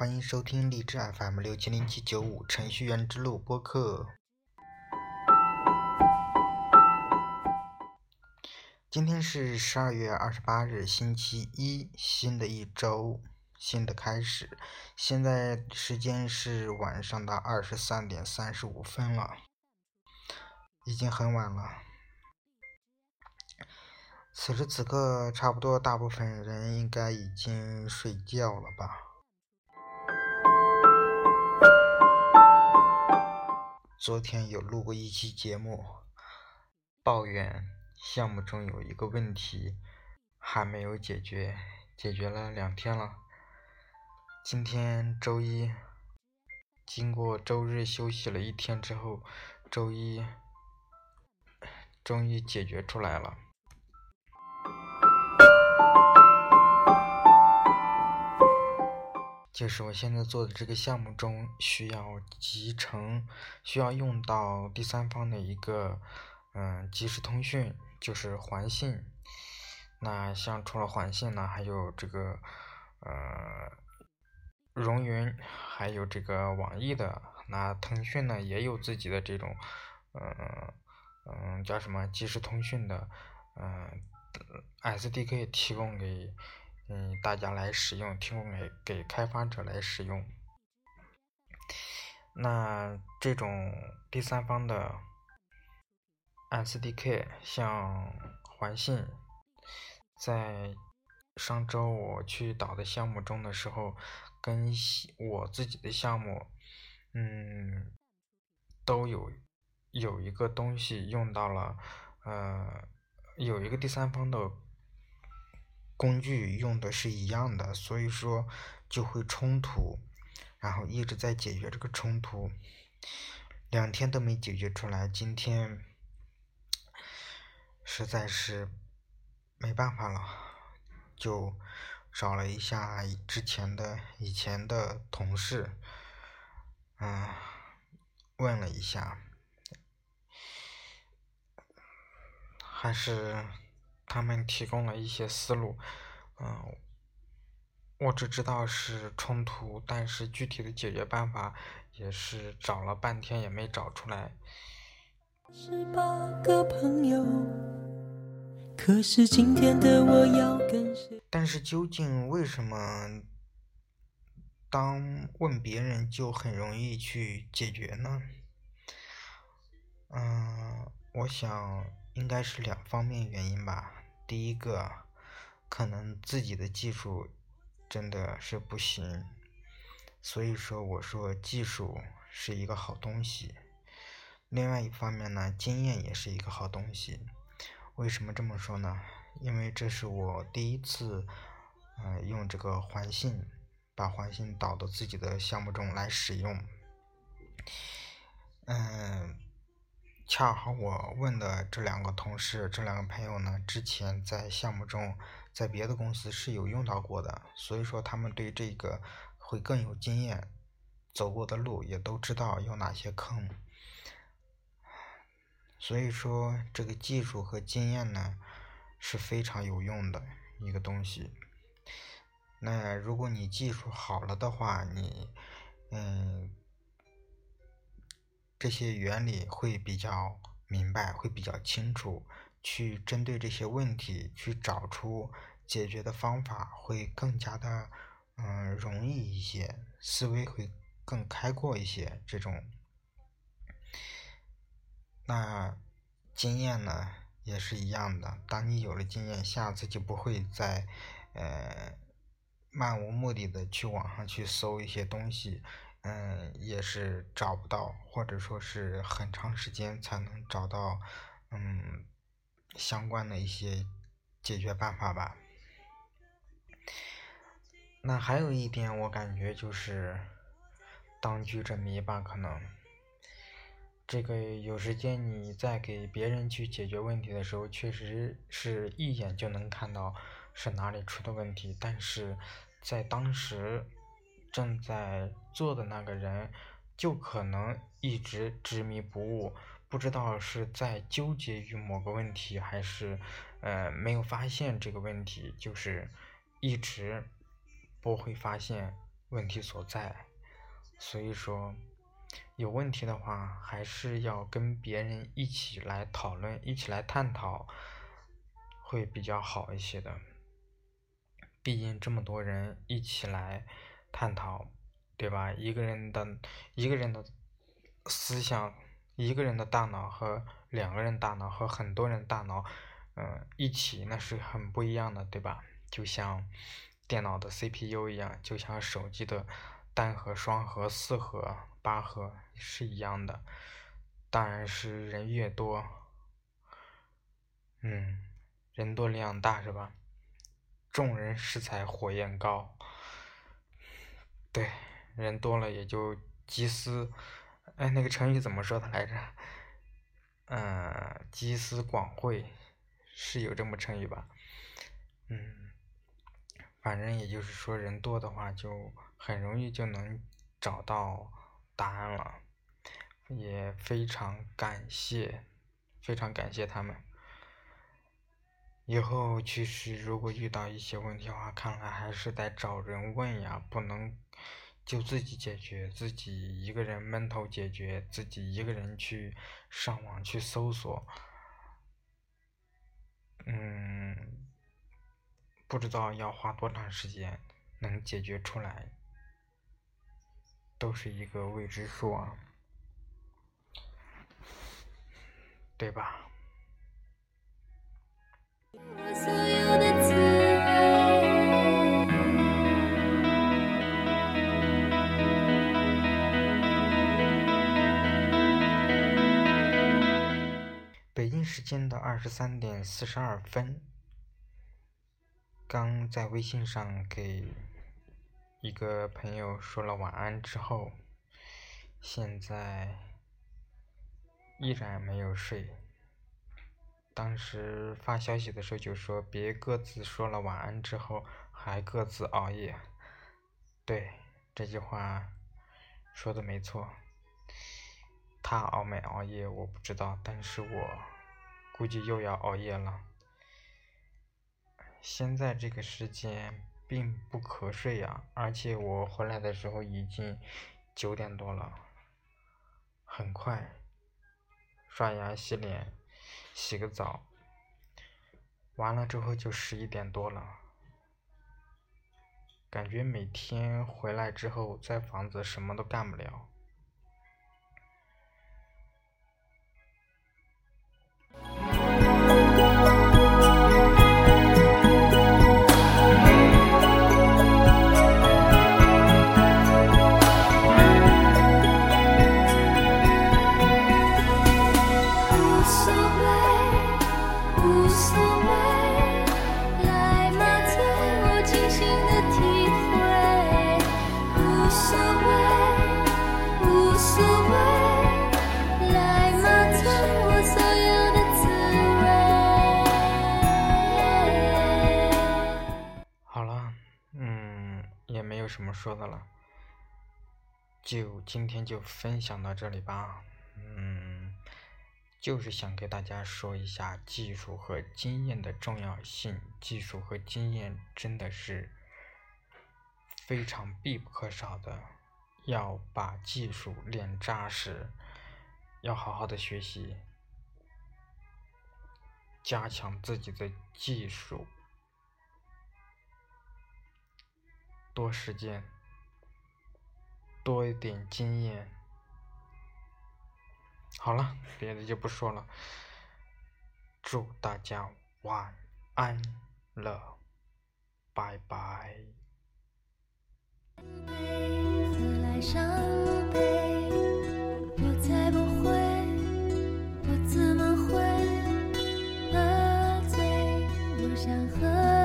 欢迎收听荔枝 FM 六七零七九五程序员之路播客。今天是十二月二十八日，星期一，新的一周，新的开始。现在时间是晚上的二十三点三十五分了，已经很晚了。此时此刻，差不多大部分人应该已经睡觉了吧。昨天有录过一期节目，抱怨项目中有一个问题还没有解决，解决了两天了。今天周一，经过周日休息了一天之后，周一终于解决出来了。就是我现在做的这个项目中需要集成，需要用到第三方的一个嗯即时通讯，就是环信。那像除了环信呢，还有这个呃融云，还有这个网易的。那腾讯呢也有自己的这种嗯嗯叫什么即时通讯的嗯 SDK 提供给。嗯，大家来使用，提供给给开发者来使用。那这种第三方的 SDK，像环信，在上周我去导的项目中的时候，跟我自己的项目，嗯，都有有一个东西用到了，呃，有一个第三方的。工具用的是一样的，所以说就会冲突，然后一直在解决这个冲突，两天都没解决出来。今天实在是没办法了，就找了一下之前的以前的同事，嗯，问了一下，还是。他们提供了一些思路，嗯，我只知道是冲突，但是具体的解决办法也是找了半天也没找出来。十八个朋友，可是今天的我要跟但是究竟为什么当问别人就很容易去解决呢？嗯，我想应该是两方面原因吧。第一个，可能自己的技术真的是不行，所以说我说技术是一个好东西。另外一方面呢，经验也是一个好东西。为什么这么说呢？因为这是我第一次，嗯，用这个环信，把环信导到自己的项目中来使用，嗯。恰好我问的这两个同事，这两个朋友呢，之前在项目中，在别的公司是有用到过的，所以说他们对这个会更有经验，走过的路也都知道有哪些坑，所以说这个技术和经验呢是非常有用的一个东西。那如果你技术好了的话，你嗯。这些原理会比较明白，会比较清楚，去针对这些问题去找出解决的方法，会更加的嗯容易一些，思维会更开阔一些。这种，那经验呢也是一样的。当你有了经验，下次就不会再呃漫无目的的去网上去搜一些东西。嗯，也是找不到，或者说是很长时间才能找到，嗯，相关的一些解决办法吧。那还有一点，我感觉就是当局者迷吧，可能这个有时间你在给别人去解决问题的时候，确实是一眼就能看到是哪里出的问题，但是在当时。正在做的那个人，就可能一直执迷不悟，不知道是在纠结于某个问题，还是呃没有发现这个问题，就是一直不会发现问题所在。所以说，有问题的话，还是要跟别人一起来讨论，一起来探讨，会比较好一些的。毕竟这么多人一起来探讨，对吧？一个人的一个人的思想，一个人的大脑和两个人大脑和很多人大脑，嗯，一起那是很不一样的，对吧？就像电脑的 CPU 一样，就像手机的单核、双核、四核、八核是一样的。当然是人越多，嗯，人多力量大，是吧？众人拾柴火焰高，对，人多了也就集思，哎，那个成语怎么说的来着？嗯，集思广惠，是有这么成语吧？嗯，反正也就是说，人多的话就很容易就能找到答案了，也非常感谢，非常感谢他们。以后其实如果遇到一些问题的话，看来还是得找人问呀，不能就自己解决，自己一个人闷头解决，自己一个人去上网去搜索，嗯，不知道要花多长时间能解决出来，都是一个未知数啊，对吧？二十三点四十二分，刚在微信上给一个朋友说了晚安之后，现在依然没有睡。当时发消息的时候就说别各自说了晚安之后还各自熬夜，对这句话说的没错。他熬没熬夜我不知道，但是我估计又要熬夜了。现在这个时间并不瞌睡呀，而且我回来的时候已经九点多了，很快刷牙洗脸。洗个澡，完了之后就十一点多了，感觉每天回来之后在房子什么都干不了。好了，嗯，也没有什么说的了？就今天就分享到这里吧。嗯，就是想给大家说一下技术和经验的重要性。技术和经验真的是非常必不可少的，要把技术练扎实，要好好的学习，加强自己的技术。多实践，多一点经验。好了，别的就不说了。祝大家晚安了，拜拜。我怎么会？我想喝。